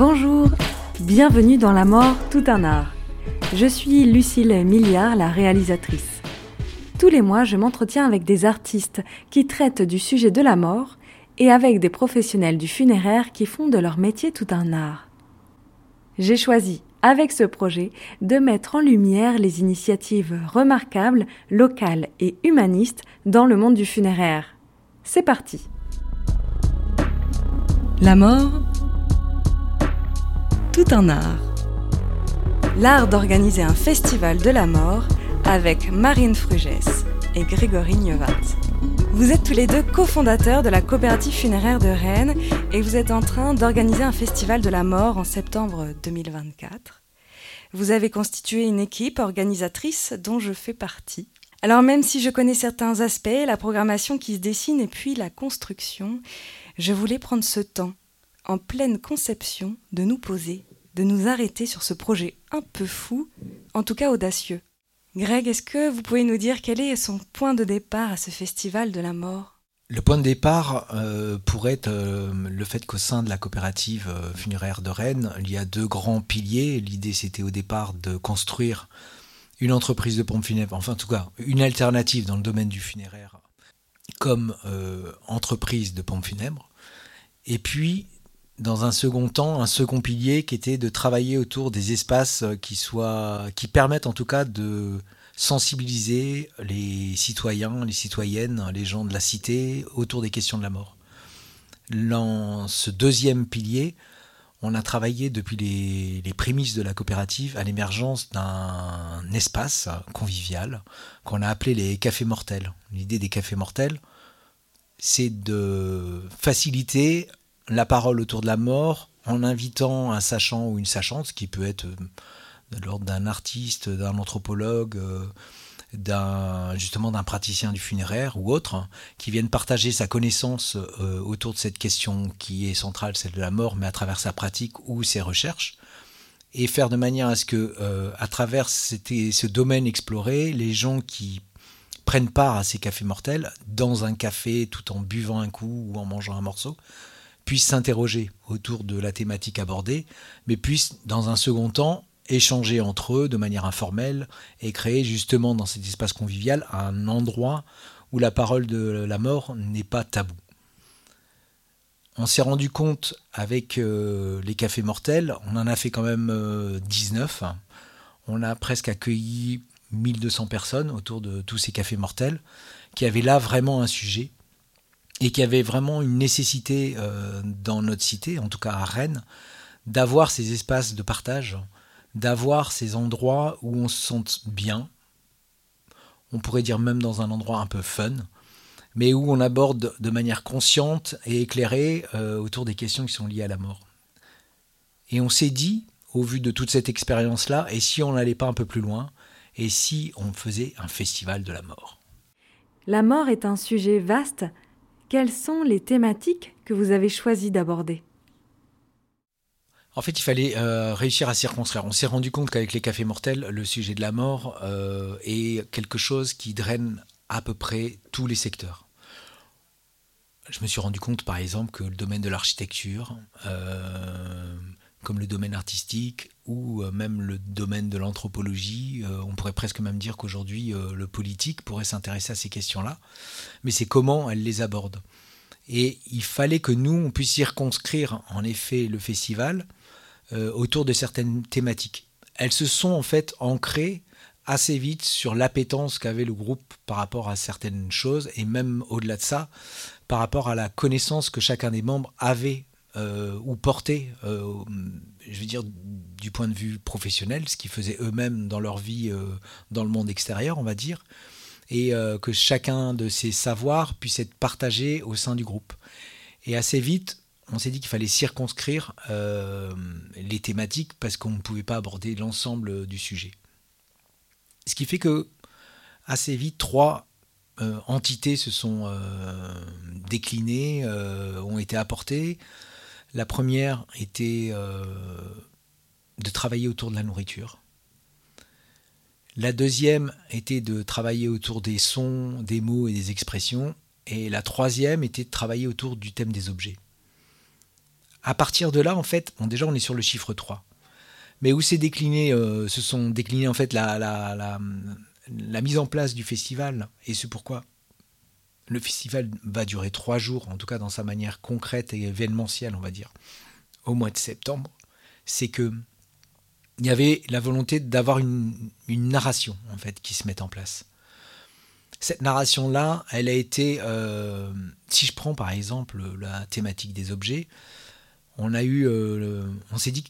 Bonjour, bienvenue dans La mort, tout un art. Je suis Lucille Milliard, la réalisatrice. Tous les mois, je m'entretiens avec des artistes qui traitent du sujet de la mort et avec des professionnels du funéraire qui font de leur métier tout un art. J'ai choisi, avec ce projet, de mettre en lumière les initiatives remarquables, locales et humanistes dans le monde du funéraire. C'est parti. La mort, un art. L'art d'organiser un festival de la mort avec Marine Frugès et Grégory Nievat. Vous êtes tous les deux cofondateurs de la coopérative funéraire de Rennes et vous êtes en train d'organiser un festival de la mort en septembre 2024. Vous avez constitué une équipe organisatrice dont je fais partie. Alors même si je connais certains aspects, la programmation qui se dessine et puis la construction, je voulais prendre ce temps, en pleine conception, de nous poser, de nous arrêter sur ce projet un peu fou, en tout cas audacieux. Greg, est-ce que vous pouvez nous dire quel est son point de départ à ce festival de la mort? Le point de départ euh, pourrait être euh, le fait qu'au sein de la coopérative euh, funéraire de Rennes, il y a deux grands piliers. L'idée, c'était au départ de construire une entreprise de pompes funèbres, enfin en tout cas une alternative dans le domaine du funéraire comme entreprise de pompes funèbres. Et puis, dans un second temps, un second pilier qui était de travailler autour des espaces qui soient, qui permettent en tout cas de sensibiliser les citoyens, les citoyennes, les gens de la cité autour des questions de la mort. Dans ce deuxième pilier, on a travaillé depuis les, prémices de la coopérative à l'émergence d'un espace convivial qu'on a appelé les cafés mortels. L'idée des cafés mortels, c'est de faciliter la parole autour de la mort en invitant un sachant ou une sachante, qui peut être de l'ordre d'un artiste, d'un anthropologue, euh, d'un justement d'un praticien du funéraire ou autre, hein, qui viennent partager sa connaissance euh, autour de cette question qui est centrale, celle de la mort, mais à travers sa pratique ou ses recherches, et faire de manière à ce que, euh, à travers ce domaine exploré, les gens qui prennent part à ces cafés mortels, dans un café, tout en buvant un coup ou en mangeant un morceau, puissent s'interroger autour de la thématique abordée, mais puissent, dans un second temps, échanger entre eux de manière informelle et créer justement dans cet espace convivial un endroit où la parole de la mort n'est pas tabou. On s'est rendu compte avec euh, les cafés mortels, on en a fait quand même 19. Euh, on a presque accueilli 1200 personnes autour de tous ces cafés mortels qui avaient là vraiment un sujet et qui avaient vraiment une nécessité euh, dans notre cité, en tout cas à Rennes, d'avoir ces espaces de partage d'avoir ces endroits où on se sente bien, on pourrait dire même dans un endroit un peu fun, mais où on aborde de manière consciente et éclairée euh, autour des questions qui sont liées à la mort. Et on s'est dit, au vu de toute cette expérience-là, et si on n'allait pas un peu plus loin, et si on faisait un festival de la mort? La mort est un sujet vaste. Quelles sont les thématiques que vous avez choisi d'aborder? En fait, il fallait euh, réussir à circonscrire. On s'est rendu compte qu'avec les cafés mortels, le sujet de la mort euh, est quelque chose qui draine à peu près tous les secteurs. Je me suis rendu compte, par exemple, que le domaine de l'architecture, euh, comme le domaine artistique ou même le domaine de l'anthropologie, on pourrait presque même dire qu'aujourd'hui, le politique pourrait s'intéresser à ces questions-là. Mais c'est comment elle les aborde. Et il fallait que nous, on puisse circonscrire, en effet, le festival euh, autour de certaines thématiques. Elles se sont en fait ancrées assez vite sur l'appétence qu'avait le groupe par rapport à certaines choses et même au-delà de ça, par rapport à la connaissance que chacun des membres avait euh, ou portait, euh, je veux dire, du point de vue professionnel, ce qu'ils faisaient eux-mêmes dans leur vie dans le monde extérieur, on va dire, et que chacun de ces savoirs puisse être partagé au sein du groupe. Et assez vite, on s'est dit qu'il fallait circonscrire euh, les thématiques parce qu'on ne pouvait pas aborder l'ensemble du sujet. Ce qui fait que assez vite, trois euh, entités se sont euh, déclinées, ont été apportées. La première était de travailler autour de la nourriture. La deuxième était de travailler autour des sons, des mots et des expressions. Et la troisième était de travailler autour du thème des objets À partir de là, en fait, déjà on est sur le chiffre 3. Mais où c'est décliné, euh, se sont déclinés en fait la, mise en place du festival, et c'est pourquoi? Le festival va durer trois jours, en tout cas dans sa manière concrète et événementielle, on va dire, au mois de septembre, c'est que il y avait la volonté d'avoir une, narration en fait qui se met en place. Cette narration-là, elle a été, euh, si je prends par exemple la thématique des objets, on a eu, euh, on s'est dit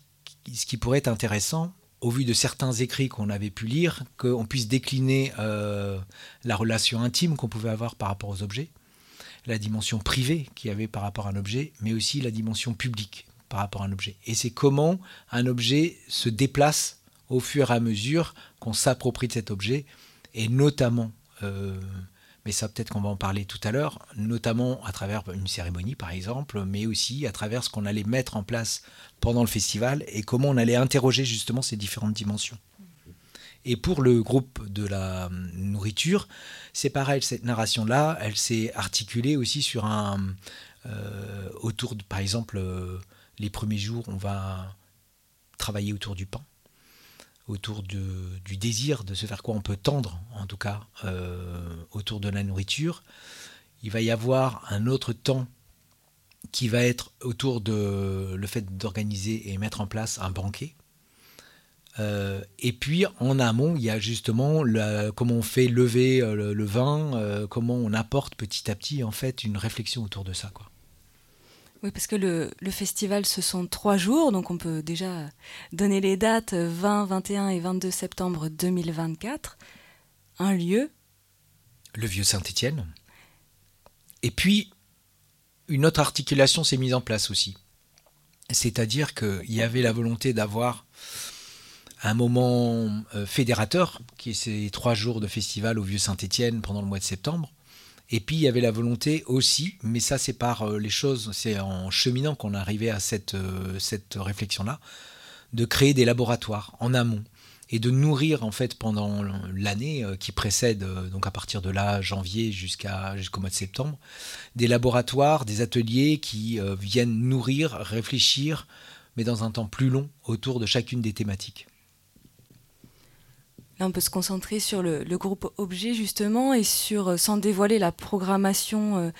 ce qui pourrait être intéressant, au vu de certains écrits qu'on avait pu lire, qu'on puisse décliner euh, la relation intime qu'on pouvait avoir par rapport aux objets, la dimension privée qu'il y avait par rapport à un objet, mais aussi la dimension publique par rapport à un objet. Et c'est comment un objet se déplace au fur et à mesure qu'on s'approprie de cet objet, et notamment, euh, mais ça peut-être qu'on va en parler tout à l'heure, notamment à travers une cérémonie par exemple, mais aussi à travers ce qu'on allait mettre en place pendant le festival et comment on allait interroger justement ces différentes dimensions. Et pour le groupe de la nourriture, c'est pareil, cette narration-là, elle s'est articulée aussi sur un... Euh, autour de, par exemple, euh, les premiers jours, on va travailler autour du pain, autour du désir de se faire quoi on peut tendre, en tout cas, euh, autour de la nourriture. Il va y avoir un autre temps qui va être autour de le fait d'organiser et mettre en place un banquet. Euh, et puis en amont, il y a justement comment on fait lever euh, le, vin, comment on apporte petit à petit en fait une réflexion autour de ça. Oui, parce que le, festival, ce sont trois jours, donc on peut déjà donner les dates 20, 21 et 22 septembre 2024. Un lieu. Le vieux Saint-Étienne. Et puis, une autre articulation s'est mise en place aussi. C'est-à-dire qu'il y avait la volonté d'avoir un moment euh, fédérateur, qui est ces trois jours de festival au vieux Saint-Étienne pendant le mois de septembre, et puis il y avait la volonté aussi, mais ça c'est par euh, les choses, c'est en cheminant qu'on arrivé à cette, euh, cette réflexion-là, de créer des laboratoires en amont et de nourrir en fait pendant l'année euh, qui précède, donc à partir de là, janvier jusqu'au mois de septembre, des laboratoires, des ateliers qui viennent nourrir, réfléchir, mais dans un temps plus long autour de chacune des thématiques on peut se concentrer sur le, groupe objet justement et sur, euh, sans dévoiler la programmation euh,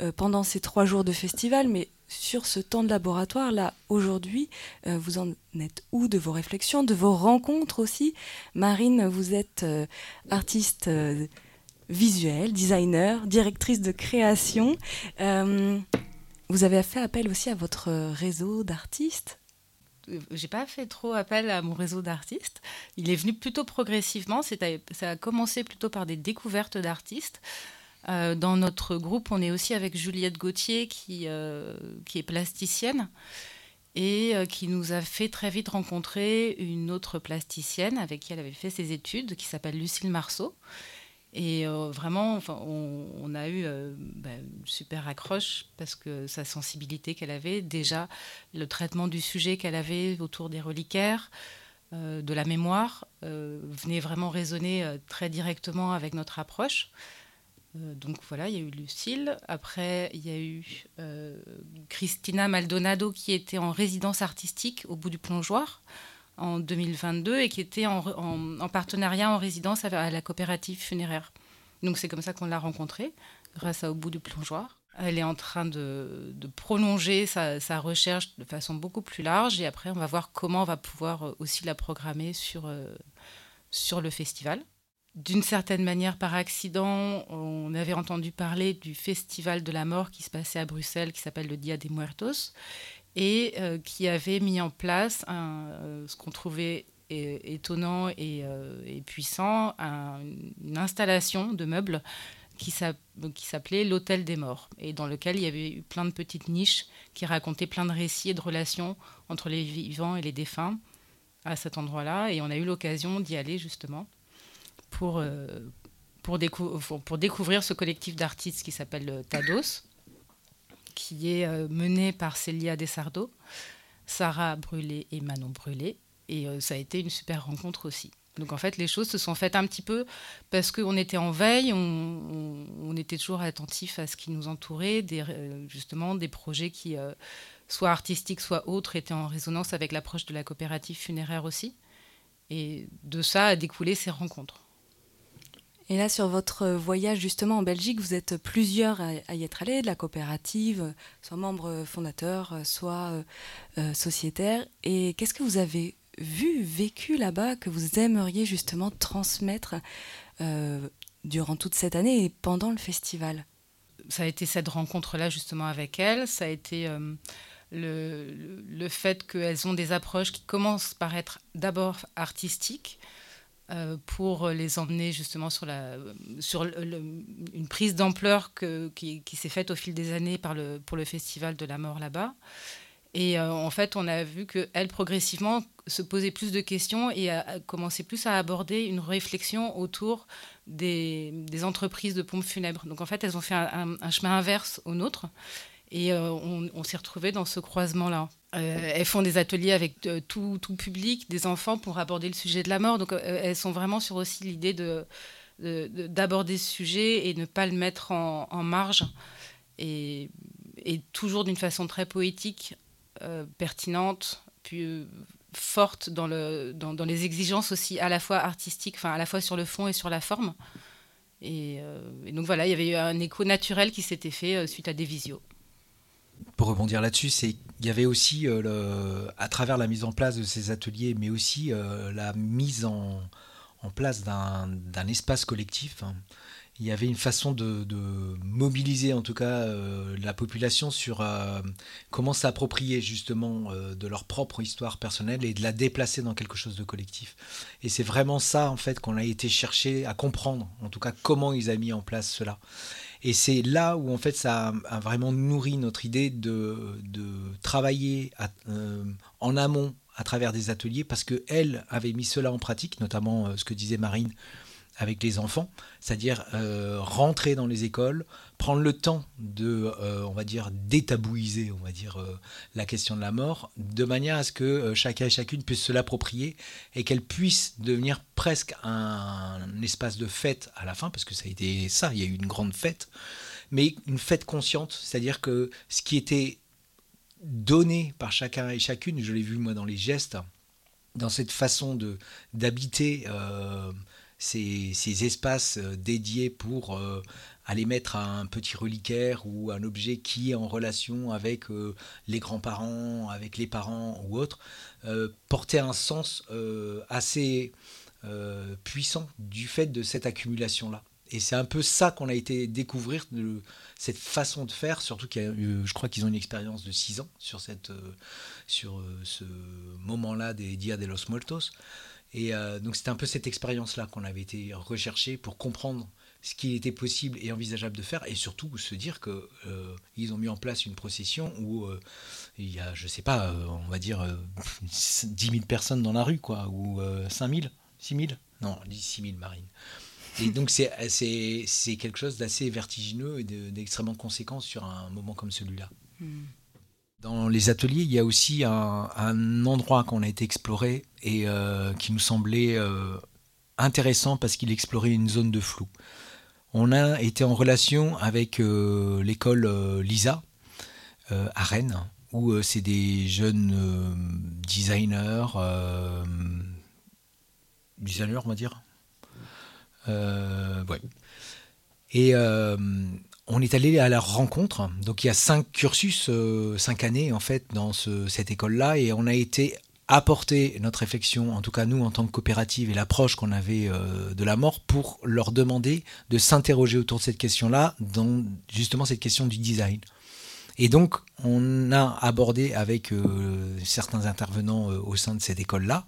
euh, pendant ces trois jours de festival, mais sur ce temps de laboratoire, là, aujourd'hui, vous en êtes où de vos réflexions, de vos rencontres aussi? Marine, vous êtes artiste visuelle, designer, directrice de création. vous avez fait appel aussi à votre réseau d'artistes j'ai pas fait trop appel à mon réseau d'artistes. Il est venu plutôt progressivement. Ça a commencé plutôt par des découvertes d'artistes. Euh, dans notre groupe, on est aussi avec Juliette Gauthier, qui, euh, est plasticienne et euh, qui nous a fait très vite rencontrer une autre plasticienne avec qui elle avait fait ses études, qui s'appelle Lucille Marceau. Et euh, vraiment, enfin, on, a eu euh, ben, une super accroche parce que sa sensibilité qu'elle avait, déjà le traitement du sujet qu'elle avait autour des reliquaires, euh, de la mémoire, venait vraiment résonner très directement avec notre approche. donc voilà, il y a eu Lucille. Après, il y a eu Christina Maldonado qui était en résidence artistique au bout du plongeoir en 2022 et qui était en, partenariat en résidence à la coopérative funéraire. Donc c'est comme ça qu'on l'a rencontrée, grâce à Au bout du plongeoir. Elle est en train de, prolonger sa, recherche de façon beaucoup plus large et après on va voir comment on va pouvoir euh, aussi la programmer sur, euh, sur le festival. D'une certaine manière, par accident, on avait entendu parler du festival de la mort qui se passait à Bruxelles, qui s'appelle le Dia des Muertos, et euh, qui avait mis en place euh, ce qu'on trouvait étonnant euh, et, puissant, une installation de meubles qui s'appelait l'Hôtel des Morts, et dans lequel il y avait eu plein de petites niches qui racontaient plein de récits et de relations entre les vivants et les défunts à cet endroit-là, et on a eu l'occasion d'y aller justement pour, pour, pour découvrir ce collectif d'artistes qui s'appelle Tados qui est euh, menée par Célia Desardo, Sarah Brûlé et Manon Brûlé. Et euh, ça a été une super rencontre aussi. Donc en fait, les choses se sont faites un petit peu parce qu'on était en veille, on, était toujours attentif à ce qui nous entourait, euh, justement des projets qui soit artistiques, soit autres, étaient en résonance avec l'approche de la coopérative funéraire aussi. Et de ça a découlé ces rencontres. Et là, sur votre voyage justement en Belgique, vous êtes plusieurs à y être allés, de la coopérative, soit membre fondateur, soit euh, sociétaire. Et qu'est-ce que vous avez vu, vécu là-bas, que vous aimeriez justement transmettre euh, durant toute cette année et pendant le festival? Ça a été cette rencontre-là justement avec elle. Ça a été euh, le, fait qu'elles ont des approches qui commencent par être d'abord artistiques euh, pour les emmener justement sur, la, sur une prise d'ampleur qui, qui s'est faite au fil des années par le, pour le Festival de la mort là-bas. Et euh, en fait, on a vu qu'elle, progressivement, se posait plus de questions et a, commencé plus à aborder une réflexion autour des, entreprises de pompes funèbres. Donc en fait, elles ont fait un, chemin inverse au nôtre. Et euh, on, s'est retrouvés dans ce croisement-là. Euh, elles font des ateliers avec euh, tout, public, des enfants, pour aborder le sujet de la mort. Donc elles sont vraiment sur aussi l'idée de, d'aborder ce sujet et ne pas le mettre en, marge. Et, toujours d'une façon très poétique, pertinente, puis forte dans, le, dans, dans, les exigences aussi à la fois artistiques, à la fois sur le fond et sur la forme. Et, et donc voilà, il y avait eu un écho naturel qui s'était fait suite à des visios pour rebondir là-dessus, c'est il y avait aussi, euh, à travers la mise en place de ces ateliers, mais aussi euh, la mise en, en place d'un espace collectif, hein, il y avait une façon de, mobiliser en tout cas euh, la population sur comment s'approprier justement de leur propre histoire personnelle et de la déplacer dans quelque chose de collectif. Et c'est vraiment ça en fait qu'on a été chercher à comprendre, en tout cas comment ils ont mis en place cela. Et c'est là où en fait ça a, vraiment nourri notre idée de, travailler euh, en amont à travers des ateliers parce qu'elle avait mis cela en pratique, notamment euh, ce que disait Marine avec les enfants, c'est-à-dire euh, rentrer dans les écoles, prendre le temps de, euh, on va dire, détabouiser, on va dire, euh, la question de la mort, de manière à ce que chacun et chacune puisse se l'approprier et qu'elle puisse devenir presque un, espace de fête à la fin, parce que ça a été ça, il y a eu une grande fête, mais une fête consciente, c'est-à-dire que ce qui était donné par chacun et chacune, je l'ai vu moi dans les gestes, dans cette façon de d'habiter ces, espaces euh, dédiés pour euh, aller mettre un petit reliquaire ou un objet qui est en relation avec euh, les grands-parents, avec les parents ou autres, porter un sens assez puissant du fait de cette accumulation-là. Et c'est un peu ça qu'on a été découvrir, cette façon de faire, surtout que je crois qu'ils ont une expérience de 6 ans sur, cette, sur ce moment-là des Dia de los Muertos. Et euh, donc c'était un peu cette expérience-là qu'on avait été rechercher pour comprendre ce qu'il était possible et envisageable de faire, et surtout se dire qu'ils euh, ont mis en place une procession où euh, il y a, je sais pas, on va dire 10 000 personnes dans la rue, quoi, ou 5 000, 6 000 Non, 6 000 marines. Et donc c'est quelque chose d'assez vertigineux et d'extrêmement conséquent sur un moment comme celui-là. Hmm. Dans les ateliers, il y a aussi un, endroit qu'on a été exploré et euh, qui nous semblait euh, intéressant parce qu'il explorait une zone de flou. On a été en relation avec euh, l'école LISA à Rennes, où c'est des jeunes designers, designers on va dire. ouais. Et on est allé à la rencontre. Donc il y a cinq cursus, euh, cinq années en fait dans cette école-là, et on a été apporter notre réflexion, en tout cas nous en tant que coopérative et l'approche qu'on avait euh, de la mort, pour leur demander de s'interroger autour de cette question-là, dans justement cette question du design. Et donc, on a abordé avec euh, certains intervenants au sein de cette école-là,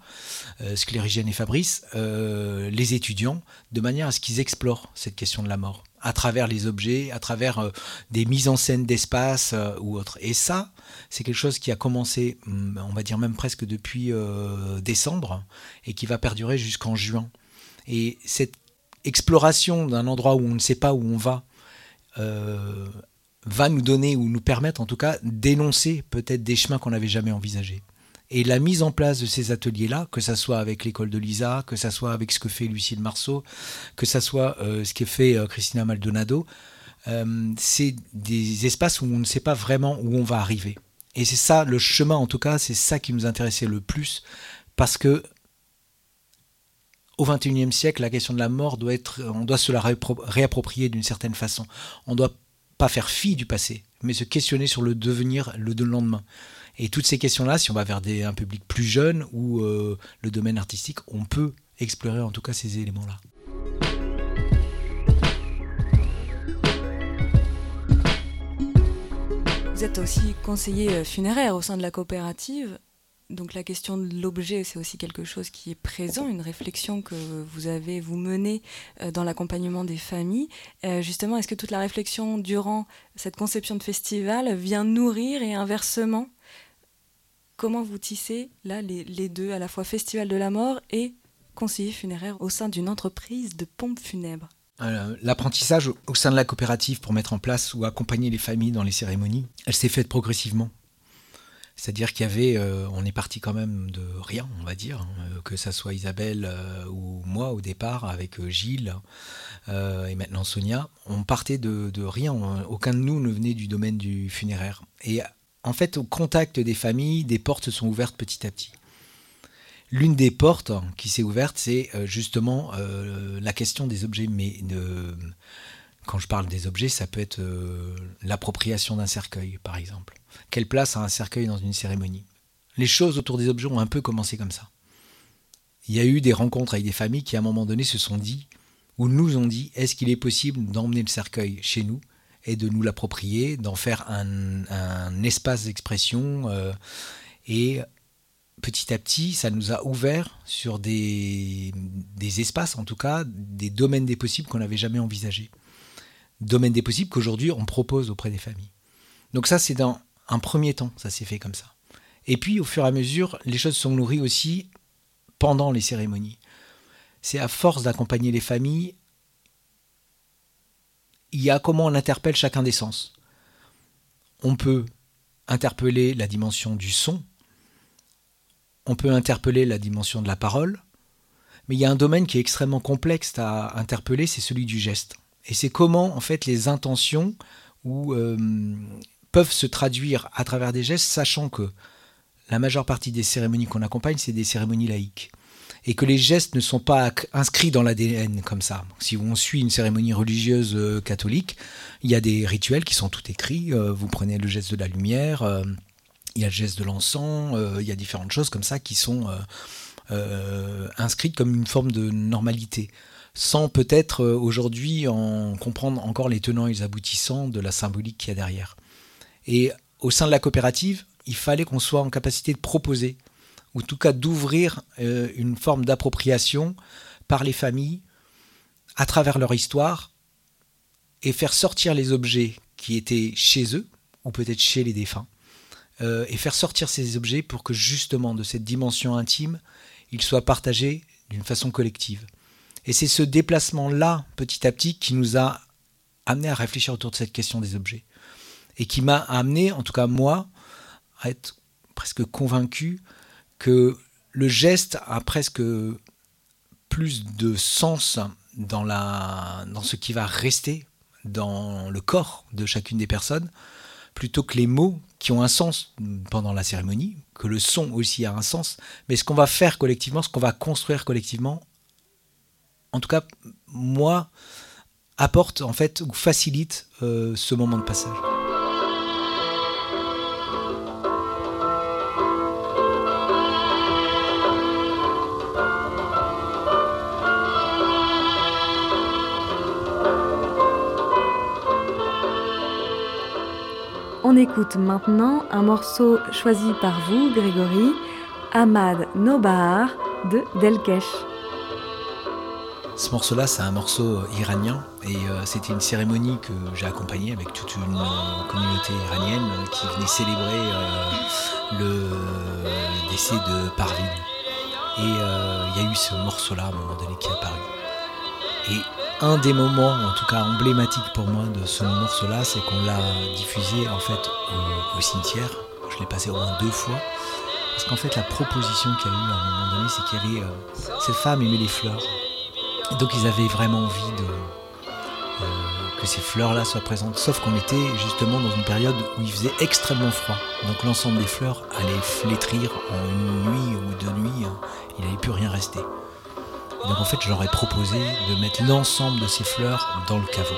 euh, Sclérigène et Fabrice, les étudiants, de manière à ce qu'ils explorent cette question de la mort à travers les objets, à travers euh, des mises en scène d'espace euh, ou autre. Et ça, c'est quelque chose qui a commencé, mm, on va dire même presque depuis euh, décembre, et qui va perdurer jusqu'en juin. Et cette exploration d'un endroit où on ne sait pas où on va, va nous donner ou nous permettre en tout cas d'énoncer peut-être des chemins qu'on n'avait jamais envisagés. Et la mise en place de ces ateliers-là, que ça soit avec l'école de Lisa, que ça soit avec ce que fait Lucille Marceau, que ça soit euh, ce que fait euh, Christina Maldonado, euh, c'est des espaces où on ne sait pas vraiment où on va arriver. Et c'est ça, le chemin en tout cas, c'est ça qui nous intéressait le plus, parce que au XXIe siècle, la question de la mort doit être, on doit se la réapproprier d'une certaine façon. On doit pas faire fi du passé, mais se questionner sur le devenir, le lendemain. Et toutes ces questions-là, si on va vers un public plus jeune ou euh, le domaine artistique, on peut explorer en tout cas ces éléments-là. Vous êtes aussi conseiller euh, funéraire au sein de la coopérative. Donc la question de l'objet, c'est aussi quelque chose qui est présent, une réflexion que vous avez, vous menez euh, dans l'accompagnement des familles. Euh, justement, est-ce que toute la réflexion durant cette conception de festival vient nourrir et inversement Comment vous tissez là les, deux, à la fois festival de la mort et conseiller funéraire au sein d'une entreprise de pompes funèbres? Euh, L'apprentissage au sein de la coopérative pour mettre en place ou accompagner les familles dans les cérémonies, elle s'est faite progressivement. C'est-à-dire qu'il y avait, euh, on est parti quand même de rien, on va dire, hein, que ça soit Isabelle euh, ou moi au départ avec Gilles et maintenant Sonia, on partait de, rien, aucun de nous ne venait du domaine du funéraire. Et en fait, au contact des familles, des portes sont ouvertes petit à petit. L'une des portes qui s'est ouverte, c'est euh, justement euh, la question des objets. Mais quand je parle des objets, ça peut être euh, l'appropriation d'un cercueil, par exemple. Quelle place a un cercueil dans une cérémonie Les choses autour des objets ont un peu commencé comme ça. Il y a eu des rencontres avec des familles qui, à un moment donné, se sont dit, ou nous ont dit, est-ce qu'il est possible d'emmener le cercueil chez nous et de nous l'approprier, d'en faire un, espace d'expression et petit à petit, ça nous a ouvert sur des, espaces, en tout cas, des domaines des possibles qu'on n'avait jamais envisagés. Domaines des possibles qu'aujourd'hui on propose auprès des familles. Donc ça, c'est dans un premier temps, ça s'est fait comme ça. Et puis, au fur et à mesure, les choses sont nourries aussi pendant les cérémonies. C'est à force d'accompagner les familles, il y a comment on interpelle chacun des sens. On peut interpeller la dimension du son, on peut interpeller la dimension de la parole, mais il y a un domaine qui est extrêmement complexe à interpeller, c'est celui du geste. Et c'est comment en fait les intentions ou, euh, peuvent se traduire à travers des gestes, sachant que la majeure partie des cérémonies qu'on accompagne, c'est des cérémonies laïques. Et que les gestes ne sont pas inscrits dans l'ADN comme ça. Si on suit une cérémonie religieuse euh, catholique, il y a des rituels qui sont tout écrits. Euh, vous prenez le geste de la lumière, il y a le geste de l'encens, euh, il y a différentes choses comme ça qui sont euh, euh, inscrites comme une forme de normalité sans peut-être aujourd'hui en comprendre encore les tenants et les aboutissants de la symbolique qu'il y a derrière. Et au sein de la coopérative, il fallait qu'on soit en capacité de proposer, ou en tout cas d'ouvrir une forme d'appropriation par les familles à travers leur histoire et faire sortir les objets qui étaient chez eux, ou peut-être chez les défunts, euh, et faire sortir ces objets pour que justement de cette dimension intime, ils soient partagés d'une façon collective. Et c'est ce déplacement-là, petit à petit, qui nous a amené à réfléchir autour de cette question des objets. Et qui m'a amené, en tout cas moi, à être presque convaincu que le geste a presque plus de sens dans, ce qui va rester dans le corps de chacune des personnes plutôt que les mots qui ont un sens pendant la cérémonie, que le son aussi a un sens, mais ce qu'on va faire collectivement, ce qu'on va construire collectivement, en tout cas, moi, apporte en fait ou facilite euh, ce moment de passage. On écoute maintenant un morceau choisi par vous, Grégory, Ahmad Nobahar de Delkesh. Ce morceau-là, c'est un morceau iranien et euh, c'était une cérémonie que j'ai accompagnée avec toute une euh, communauté iranienne qui venait célébrer euh, le décès de Parvin. Et il y a eu ce morceau-là à un moment donné qui est apparu. Un des moments, en tout cas emblématiques pour moi de ce morceau-là, c'est qu'on l'a diffusé en fait au, cimetière. Je l'ai passé au moins deux fois. Parce qu'en fait, la proposition qu'il y a eu à un moment donné, c'est qu'il y avait. Euh, cette femme aimait les fleurs. Et donc, ils avaient vraiment envie. Euh, que ces fleurs-là soient présentes. Sauf qu'on était justement dans une période où il faisait extrêmement froid. Donc l'ensemble des fleurs allait flétrir en une nuit ou deux nuits. Il n'allait plus rien rester. Donc en fait, je leur ai proposé de mettre l'ensemble de ces fleurs dans le caveau.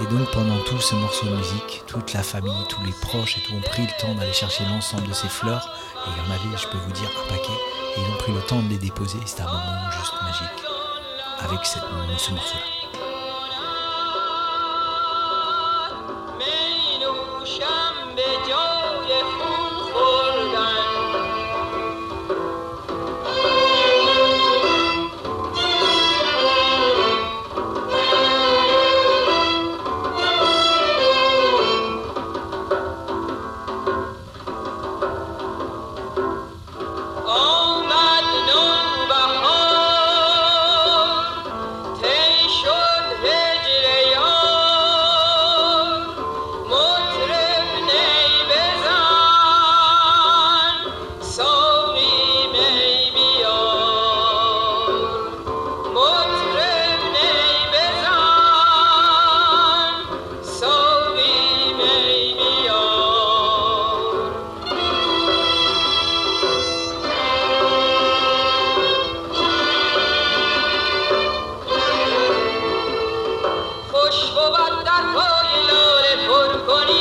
Et donc pendant tout ce morceau de musique, toute la famille, tous les proches et tout ont pris le temps d'aller chercher l'ensemble de ces fleurs. Et il y en avait, je peux vous dire, un paquet. Et ils ont pris le temps de les déposer. C'était un moment juste magique avec ce morceau-là. خوش بود در پای لاله پر کنی.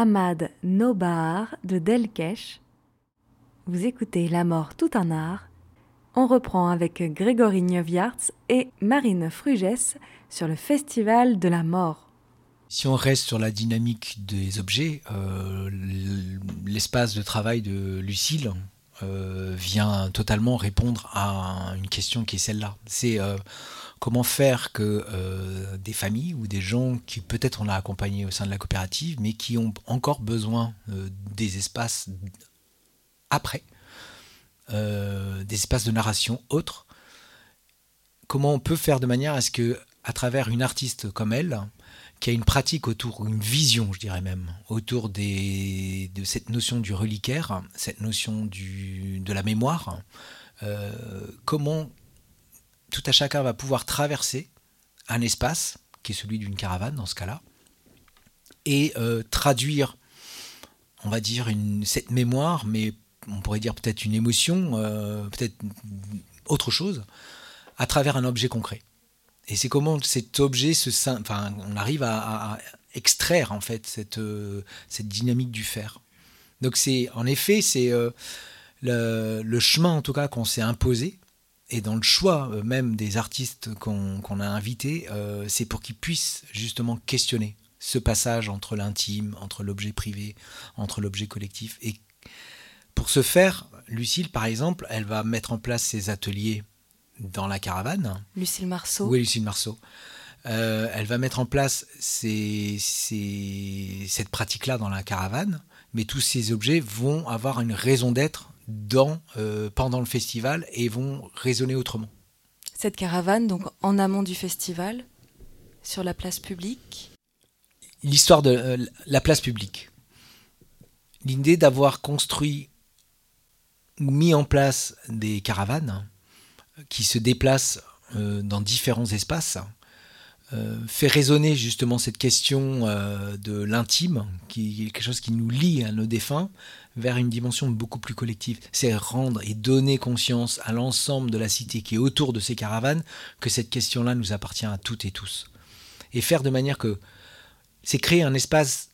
Ahmad Nobahar de Delkesh. Vous écoutez La mort tout un art. On reprend avec Grégory Neuviarts et Marine Frugès sur le Festival de la mort. Si on reste sur la dynamique des objets, euh, l'espace de travail de Lucille euh, vient totalement répondre à une question qui est celle-là. C'est euh, comment faire que des familles ou des gens qui peut-être on a accompagnés au sein de la coopérative, mais qui ont encore besoin des espaces après, des espaces de narration autres, comment on peut faire de manière à ce que, à travers une artiste comme elle, qui a une pratique autour, une vision, je dirais même, autour de cette notion du reliquaire, cette notion de la mémoire, euh, comment tout à chacun va pouvoir traverser un espace, qui est celui d'une caravane dans ce cas-là, et euh, traduire, on va dire, une, cette mémoire, mais on pourrait dire peut-être une émotion, euh, peut-être autre chose, à travers un objet concret. Et c'est comment cet objet se, enfin, on arrive à, extraire en fait cette, euh, cette dynamique du fer. Donc c'est, en effet, c'est le, chemin en tout cas qu'on s'est imposé. Et dans le choix euh, même des artistes qu'on a invités, c'est pour qu'ils puissent justement questionner ce passage entre l'intime, entre l'objet privé, entre l'objet collectif. Et pour ce faire, Lucille, par exemple, elle va mettre en place ses ateliers dans la caravane. Lucille Marceau. Oui, Lucille Marceau. Euh, elle va mettre en place cette pratique-là dans la caravane, mais tous ces objets vont avoir une raison d'être dans, euh, pendant le festival et vont résonner autrement. Cette caravane, donc en amont du festival, sur la place publique L'histoire de euh, la place publique. L'idée d'avoir construit ou mis en place des caravanes qui se déplace euh, dans différents espaces, fait résonner justement cette question euh, de l'intime, qui est quelque chose qui nous lie à nos défunts, vers une dimension beaucoup plus collective. C'est rendre et donner conscience à l'ensemble de la cité qui est autour de ces caravanes que cette question-là nous appartient à toutes et tous. Et faire de manière que c'est créer un espace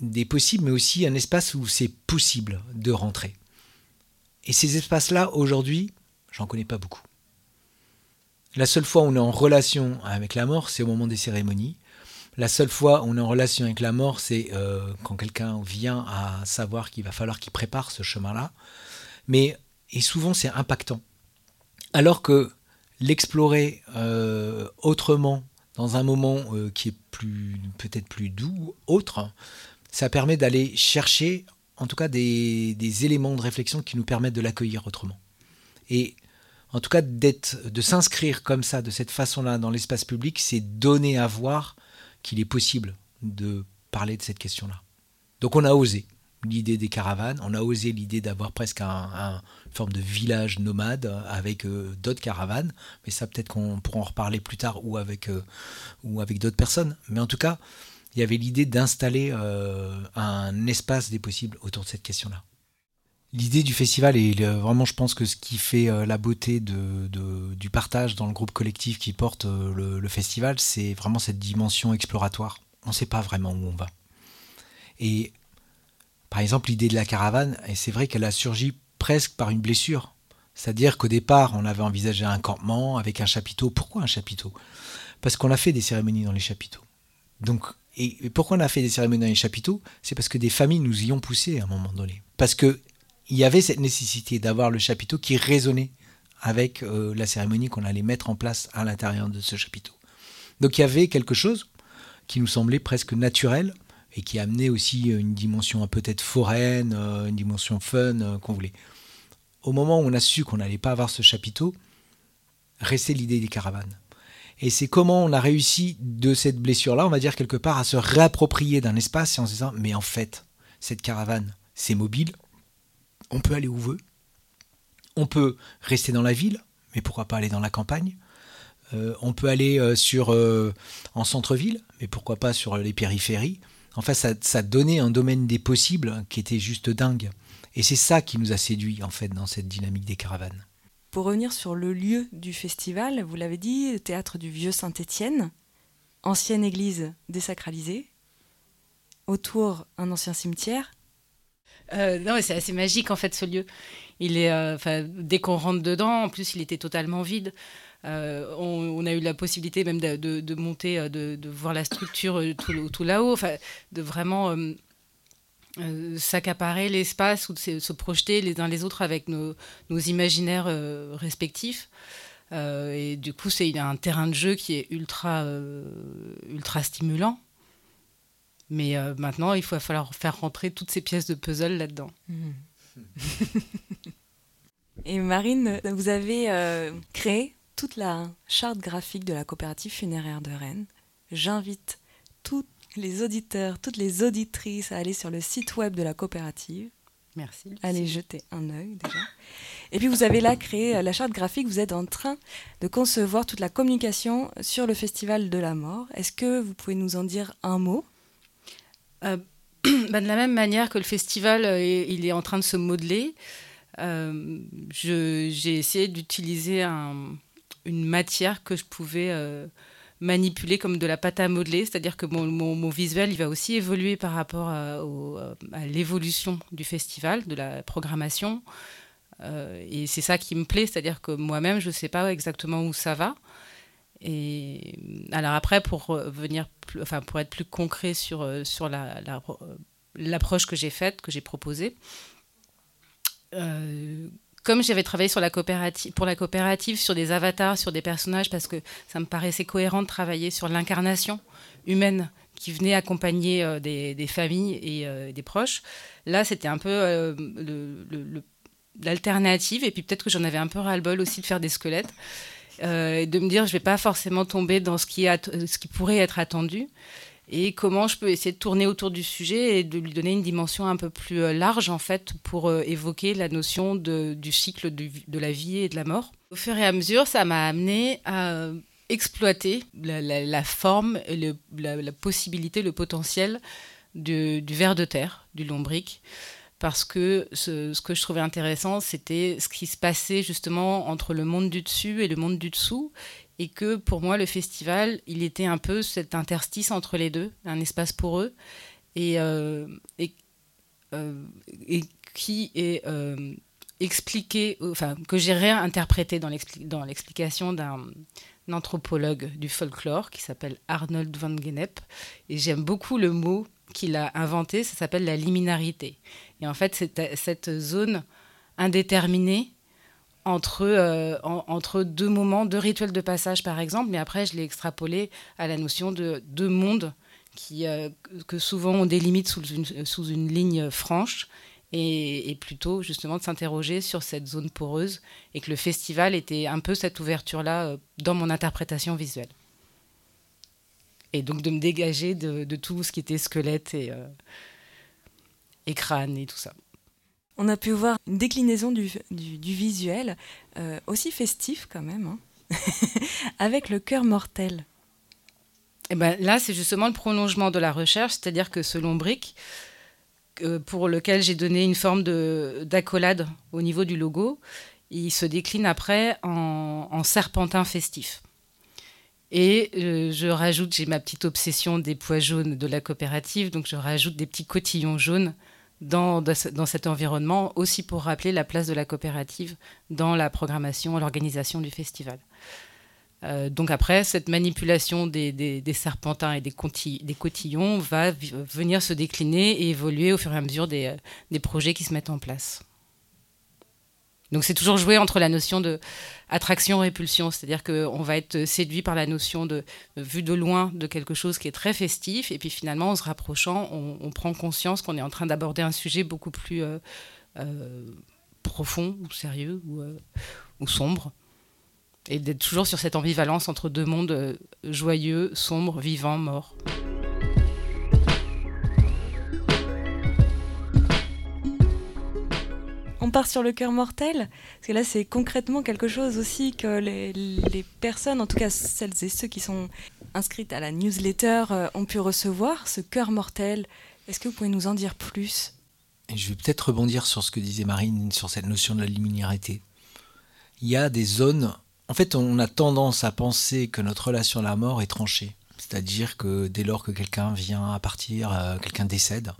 des possibles, mais aussi un espace où c'est possible de rentrer. Et ces espaces-là, aujourd'hui, j'en connais pas beaucoup. La seule fois où on est en relation avec la mort, c'est au moment des cérémonies. La seule fois où on est en relation avec la mort, c'est euh, quand quelqu'un vient à savoir qu'il va falloir qu'il prépare ce chemin-là. Mais et souvent c'est impactant. Alors que l'explorer euh, autrement, dans un moment euh, qui est plus peut-être plus doux, autre, ça permet d'aller chercher en tout cas des, des, éléments de réflexion qui nous permettent de l'accueillir autrement. Et en tout cas de s'inscrire comme ça, de cette façon-là, dans l'espace public, c'est donner à voir qu'il est possible de parler de cette question-là. Donc on a osé l'idée des caravanes, on a osé l'idée d'avoir presque un, une forme de village nomade avec euh, d'autres caravanes, mais ça peut-être qu'on pourra en reparler plus tard ou avec, euh, d'autres personnes. Mais en tout cas, il y avait l'idée d'installer euh, un espace des possibles autour de cette question-là. L'idée du festival est vraiment, je pense que ce qui fait euh, la beauté de, du partage dans le groupe collectif qui porte euh, le, festival, c'est vraiment cette dimension exploratoire. On ne sait pas vraiment où on va. Et par exemple, l'idée de la caravane, et c'est vrai qu'elle a surgi presque par une blessure. C'est-à-dire qu'au départ, on avait envisagé un campement avec un chapiteau. Pourquoi un chapiteau? Parce qu'on a fait des cérémonies dans les chapiteaux. Donc, et pourquoi on a fait des cérémonies dans les chapiteaux? C'est parce que des familles nous y ont poussé à un moment donné. Parce que il y avait cette nécessité d'avoir le chapiteau qui résonnait avec euh, la cérémonie qu'on allait mettre en place à l'intérieur de ce chapiteau. Donc il y avait quelque chose qui nous semblait presque naturel et qui amenait aussi une dimension peut-être foraine, euh, une dimension fun euh, qu'on voulait. Au moment où on a su qu'on n'allait pas avoir ce chapiteau, restait l'idée des caravanes. Et c'est comment on a réussi de cette blessure-là, on va dire quelque part, à se réapproprier d'un espace en se disant, mais en fait, cette caravane, c'est mobile, on peut aller où veut. On peut rester dans la ville, mais pourquoi pas aller dans la campagne euh, On peut aller euh, sur, euh, en centre-ville, mais pourquoi pas sur les périphéries En fait, ça, ça, donnait un domaine des possibles qui était juste dingue. Et c'est ça qui nous a séduit, en fait, dans cette dynamique des caravanes. Pour revenir sur le lieu du festival, vous l'avez dit, théâtre du Vieux Saint-Étienne, ancienne église désacralisée. autour un ancien cimetière. Euh, non, c'est assez magique en fait ce lieu. Il est, euh, dès qu'on rentre dedans, en plus il était totalement vide. Euh, on, a eu la possibilité même de, monter, de, voir la structure tout, là-haut, de vraiment s'accaparer l'espace ou de se, projeter les uns les autres avec nos, imaginaires respectifs. et du coup, c'est un terrain de jeu qui est ultra, ultra stimulant. Mais euh, maintenant, il va falloir faire rentrer toutes ces pièces de puzzle là-dedans. Et Marine, vous avez euh, créé toute la charte graphique de la coopérative funéraire de Rennes. J'invite tous les auditeurs, toutes les auditrices à aller sur le site web de la coopérative. Merci. Allez jeter un œil déjà. Et puis vous avez là créé la charte graphique, vous êtes en train de concevoir toute la communication sur le Festival de la mort. Est-ce que vous pouvez nous en dire un mot? Euh, bah, de la même manière que le festival, euh, il est en train de se modeler, euh, j'ai essayé d'utiliser une matière que je pouvais manipuler comme de la pâte à modeler, c'est-à-dire que mon, visuel, il va aussi évoluer par rapport à, à l'évolution du festival, de la programmation. et c'est ça qui me plaît, c'est-à-dire que moi-même, je ne sais pas exactement où ça va. Et alors après, pour être plus concret sur euh, sur la, l'approche que j'ai faite, que j'ai proposée. Euh, comme j'avais travaillé sur la coopérative, pour la coopérative sur des avatars, sur des personnages, parce que ça me paraissait cohérent de travailler sur l'incarnation humaine qui venait accompagner euh, des, familles et des proches. Là, c'était un peu l'alternative, et puis peut-être que j'en avais un peu ras-le-bol aussi de faire des squelettes. Euh, de me dire je vais pas forcément tomber dans ce qui, ce qui pourrait être attendu et comment je peux essayer de tourner autour du sujet et de lui donner une dimension un peu plus euh, large en fait pour euh, évoquer la notion de, du cycle de, la vie et de la mort. Au fur et à mesure, ça m'a amené à exploiter la, forme, et la, possibilité, le potentiel du, du ver de terre, du lombric parce que ce, que je trouvais intéressant, c'était ce qui se passait justement entre le monde du dessus et le monde du dessous, et que pour moi, le festival, il était un peu cet interstice entre les deux, un espace pour eux, et, euh, euh, qui est euh, expliqué, enfin, que j'ai réinterprété dans l'explication d'un anthropologue du folklore qui s'appelle Arnold van Gennep, et j'aime beaucoup le mot qu'il a inventé, ça s'appelle la liminarité. Et en fait, c'est cette zone indéterminée entre, euh, entre deux moments, deux rituels de passage par exemple, mais après je l'ai extrapolé à la notion de deux mondes qui, euh, que souvent on délimite sous une, sous une ligne franche et, plutôt justement de s'interroger sur cette zone poreuse et que le festival était un peu cette ouverture-là euh, dans mon interprétation visuelle. Et donc de me dégager de, de tout ce qui était squelette et et crâne et tout ça. On a pu voir une déclinaison du, du, visuel, euh, aussi festif quand même, hein. avec le cœur mortel. Et eh ben là, c'est justement le prolongement de la recherche, c'est-à-dire que ce lombric, euh, pour lequel j'ai donné une forme d'accolade au niveau du logo, il se décline après en, en serpentin festif. Et euh, je rajoute, j'ai ma petite obsession des pois jaunes de la coopérative, donc je rajoute des petits cotillons jaunes dans, dans, cet environnement, aussi pour rappeler la place de la coopérative dans la programmation, l'organisation du festival. Euh, donc après, cette manipulation des, des, serpentins et des, des, cotillons va venir se décliner et évoluer au fur et à mesure des, des projets qui se mettent en place. Donc c'est toujours jouer entre la notion de attraction-répulsion, c'est-à-dire qu'on va être séduit par la notion de, vue de loin de quelque chose qui est très festif, et puis finalement en se rapprochant, on, prend conscience qu'on est en train d'aborder un sujet beaucoup plus euh, euh, profond ou sérieux ou, euh, ou sombre, et d'être toujours sur cette ambivalence entre deux mondes joyeux, sombres, vivants, morts. Part sur le cœur mortel Parce que là, c'est concrètement quelque chose aussi que les, personnes, en tout cas celles et ceux qui sont inscrites à la newsletter, euh, ont pu recevoir, ce cœur mortel. Est-ce que vous pouvez nous en dire plus? Je vais peut-être rebondir sur ce que disait Marine, sur cette notion de la liminarité. Il y a des zones... En fait, on a tendance à penser que notre relation à la mort est tranchée. C'est-à-dire que dès lors que quelqu'un vient à partir, euh, quelqu'un décède,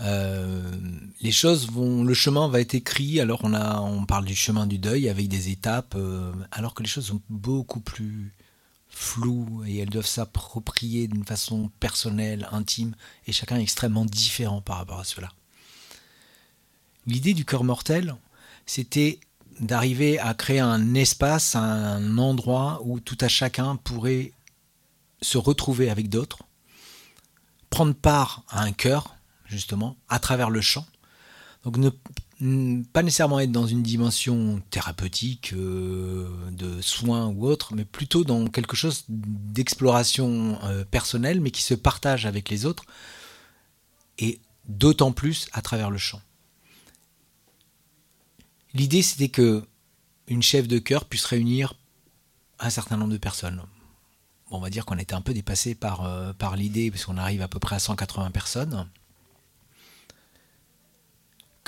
euh, les choses vont, le chemin va être écrit. Alors on a, on parle du chemin du deuil avec des étapes, euh, alors que les choses sont beaucoup plus floues et elles doivent s'approprier d'une façon personnelle, intime, et chacun est extrêmement différent par rapport à cela. L'idée du cœur mortel, c'était d'arriver à créer un espace, un endroit où tout à chacun pourrait se retrouver avec d'autres, prendre part à un cœur, justement, à travers le chant. Donc pas nécessairement être dans une dimension thérapeutique, euh, de soins ou autre, mais plutôt dans quelque chose d'exploration euh, personnelle, mais qui se partage avec les autres, et d'autant plus à travers le chant. L'idée, c'était que une chef de chœur puisse réunir un certain nombre de personnes. on va dire qu'on était un peu dépassé par, euh, par l'idée, parce qu'on arrive à peu près à 180 personnes.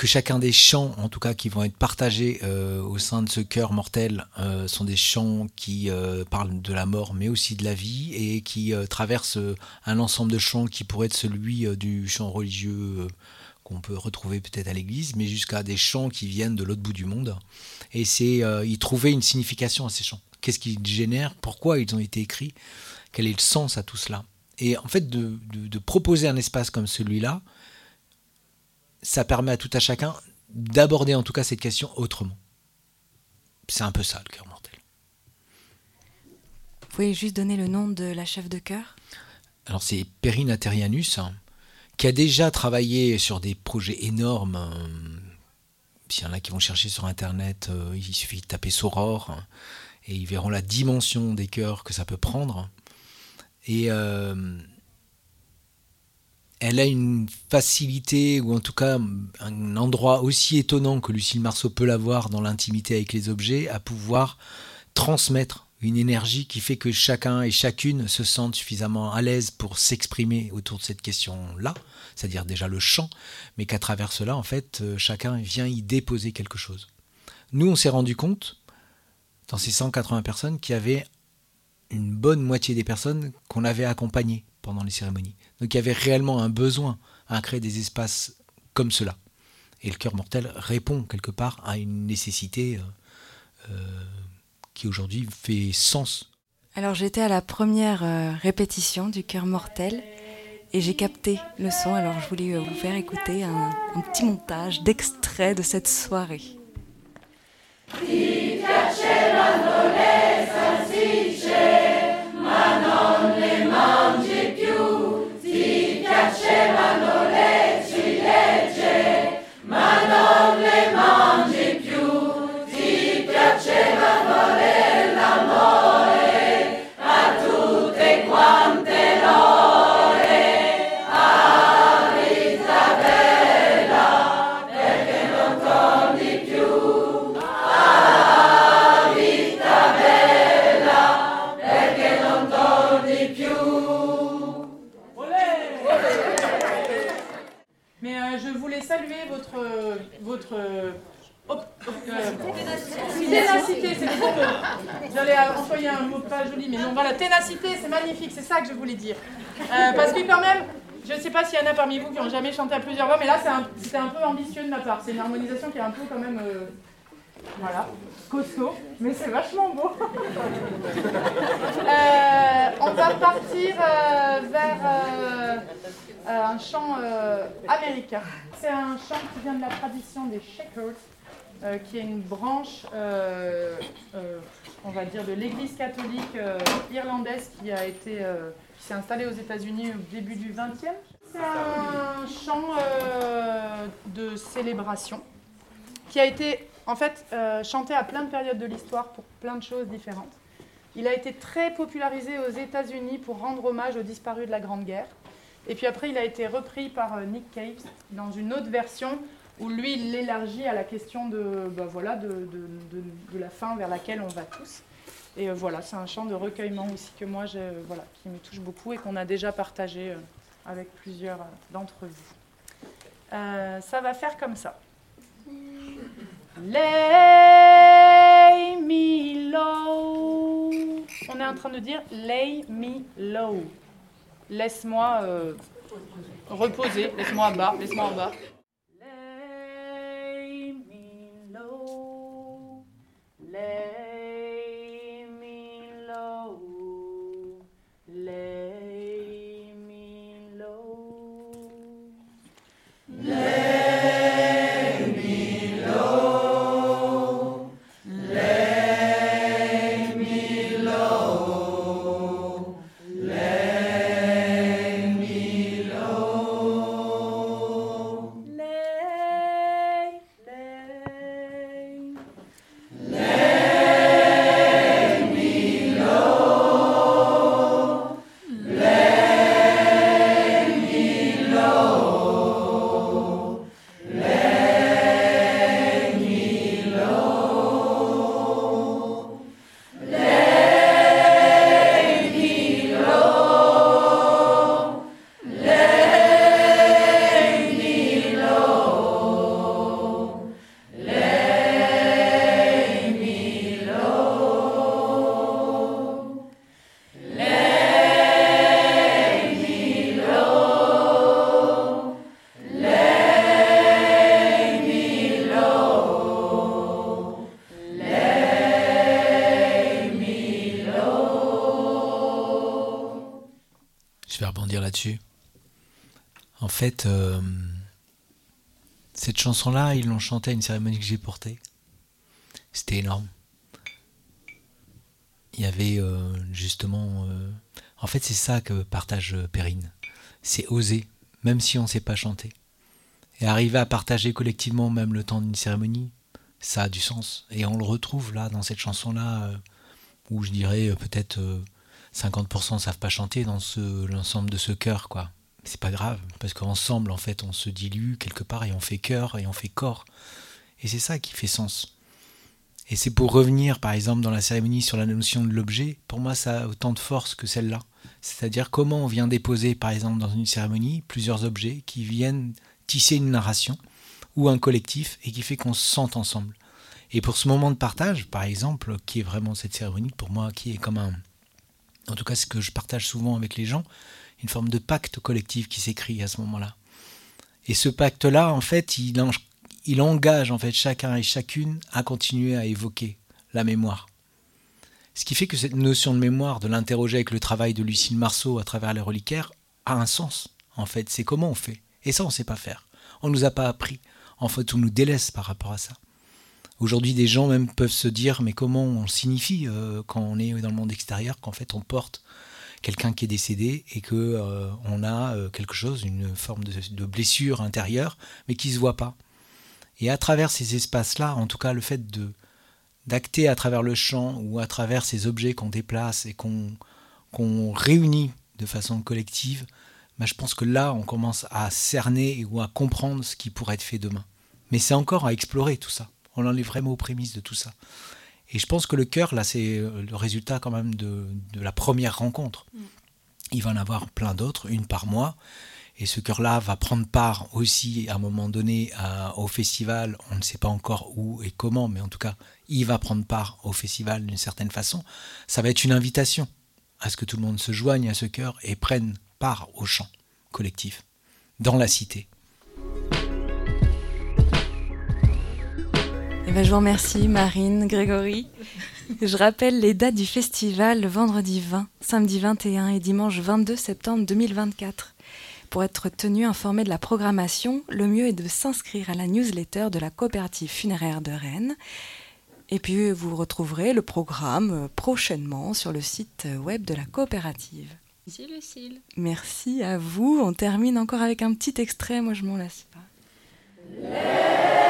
Que chacun des chants, en tout cas, qui vont être partagés euh, au sein de ce chœur mortel, euh, sont des chants qui parlent de la mort, mais aussi de la vie, et qui traversent un ensemble de chants qui pourrait être celui du chant religieux qu'on peut retrouver peut-être à l'église, mais jusqu'à des chants qui viennent de l'autre bout du monde. Et c'est euh, y trouver une signification à ces chants. Qu'est-ce qu'ils génèrent? Pourquoi ils ont été écrits? Quel est le sens à tout cela? Et en fait, de proposer un espace comme celui-là, ça permet à tout à chacun d'aborder en tout cas cette question autrement. C'est un peu ça le cœur mortel. Vous pouvez juste donner le nom de la chef de cœur Alors c'est Perrine Aterianus qui a déjà travaillé sur des projets énormes. Euh, s'il y en a qui vont chercher sur Internet, euh, il suffit de taper Soror hein, et ils verront la dimension des cœurs que ça peut prendre. Et euh, elle a une facilité, ou en tout cas un endroit aussi étonnant que Lucille Marceau peut l'avoir dans l'intimité avec les objets, à pouvoir transmettre une énergie qui fait que chacun et chacune se sentent suffisamment à l'aise pour s'exprimer autour de cette question-là, c'est-à-dire déjà le chant, mais qu'à travers cela, en fait, euh, chacun vient y déposer quelque chose. Nous, on s'est rendu compte, dans ces 180 personnes, qu'il y avait une bonne moitié des personnes qu'on avait accompagnées pendant les cérémonies. Donc il y avait réellement un besoin à créer des espaces comme cela. Et le cœur mortel répond quelque part à une nécessité euh, euh, qui aujourd'hui fait sens. Alors j'étais à la première euh, répétition du cœur mortel et j'ai capté le son, alors je voulais vous faire écouter un, un petit montage d'extrait de cette soirée. C'est ça que je voulais dire. Euh, parce que quand même, je ne sais pas s'il y en a parmi vous qui ont jamais chanté à plusieurs voix, mais là c'est un, un, peu ambitieux de ma part. C'est une harmonisation qui est un peu quand même, euh, voilà, costaud, mais c'est vachement beau. Euh, on va partir vers un chant américain. C'est un chant qui vient de la tradition des Shakers, qui est une branche on va dire, de l'Église catholique euh, irlandaise qui a été, euh, s'est installée aux États-Unis au début du XXe. C'est un chant euh, de célébration qui a été en fait chanté à plein de périodes de l'histoire pour plein de choses différentes. Il a été très popularisé aux États-Unis pour rendre hommage aux disparus de la Grande Guerre. Et puis après, il a été repris par Nick Cave dans une autre version où lui, il l'élargit à la question de, bah, voilà, de, de, la fin vers laquelle on va tous. Et euh, voilà, c'est un chant de recueillement aussi que moi, voilà, qui me touche beaucoup et qu'on a déjà partagé euh, avec plusieurs euh, d'entre vous. ça va faire comme ça. Lay me low. On est en train de dire lay me low. Laisse-moi euh, reposer, laisse-moi en bas, laisse-moi en bas. Là-dessus. En fait, euh, cette chanson-là, ils l'ont chantée à une cérémonie que j'ai portée. C'était énorme. Il y avait euh, justement... euh, en fait, c'est ça que partage Perrine. C'est oser, même si on ne sait pas chanter. Et arriver à partager collectivement même le temps d'une cérémonie, ça a du sens. Et on le retrouve là, dans cette chanson-là, où je dirais peut-être... euh, 50% savent pas chanter dans l'ensemble de ce chœur, quoi. C'est pas grave, parce qu'ensemble, en fait, on se dilue quelque part et on fait cœur et on fait corps. Et c'est ça qui fait sens. Et c'est pour revenir, par exemple, dans la cérémonie sur la notion de l'objet, pour moi, ça a autant de force que celle-là. C'est-à-dire comment on vient déposer, par exemple, dans une cérémonie, plusieurs objets qui viennent tisser une narration ou un collectif et qui fait qu'on se sente ensemble. Et pour ce moment de partage, par exemple, qui est vraiment cette cérémonie, pour moi, qui est comme un, en tout cas ce que je partage souvent avec les gens, une forme de pacte collectif qui s'écrit à ce moment-là. Et ce pacte-là, en fait, il, en- il engage en fait chacun et chacune à continuer à évoquer la mémoire. Ce qui fait que cette notion de mémoire, de l'interroger avec le travail de Lucille Marceau à travers les reliquaires, a un sens. En fait, c'est comment on fait. Et ça, on ne sait pas faire. On ne nous a pas appris. En fait, on nous délaisse par rapport à ça. Aujourd'hui, des gens même peuvent se dire, mais comment on signifie euh, quand on est dans le monde extérieur, qu'en fait on porte quelqu'un qui est décédé et que euh, on a euh, quelque chose, une forme de, blessure intérieure, mais qui se voit pas. Et à travers ces espaces-là, en tout cas, le fait de d'acter à travers le chant ou à travers ces objets qu'on déplace et qu'on qu'on réunit de façon collective, bah, je pense que là, on commence à cerner ou à comprendre ce qui pourrait être fait demain. Mais c'est encore à explorer tout ça. On en est vraiment aux prémices de tout ça. Et je pense que le cœur, là, c'est euh, le résultat quand même de, de la première rencontre. Il va en avoir plein d'autres, une par mois. Et ce cœur-là va prendre part aussi à un moment donné à- au festival. On ne sait pas encore où et comment, mais en tout cas, il va prendre part au festival d'une certaine façon. Ça va être une invitation à ce que tout le monde se joigne à ce cœur et prenne part au chant collectif dans la cité. Eh ben, je vous remercie, Marine, Grégory. Je rappelle les dates du festival le vendredi 20, samedi 21 et dimanche 22 septembre 2024. Pour être tenu informé de la programmation, le mieux est de s'inscrire à la newsletter de la coopérative funéraire de Rennes. Et puis vous retrouverez le programme euh, prochainement sur le site web de la coopérative. Merci Lucille. Merci à vous. On termine encore avec un petit extrait, moi je m'en lasse pas. Where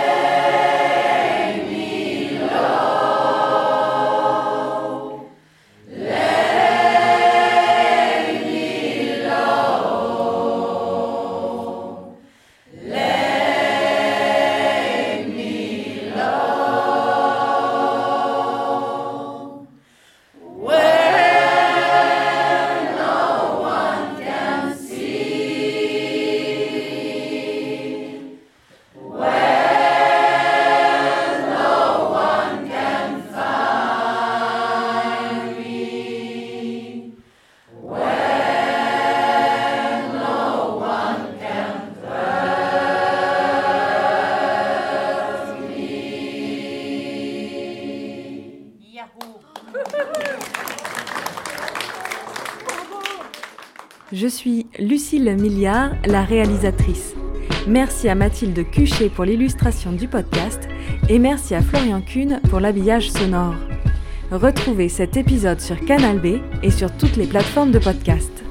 La réalisatrice. Merci à Mathilde Cuchet pour l'illustration du podcast et merci à Florian Kuhn pour l'habillage sonore. Retrouvez cet épisode sur Canal B et sur toutes les plateformes de podcast.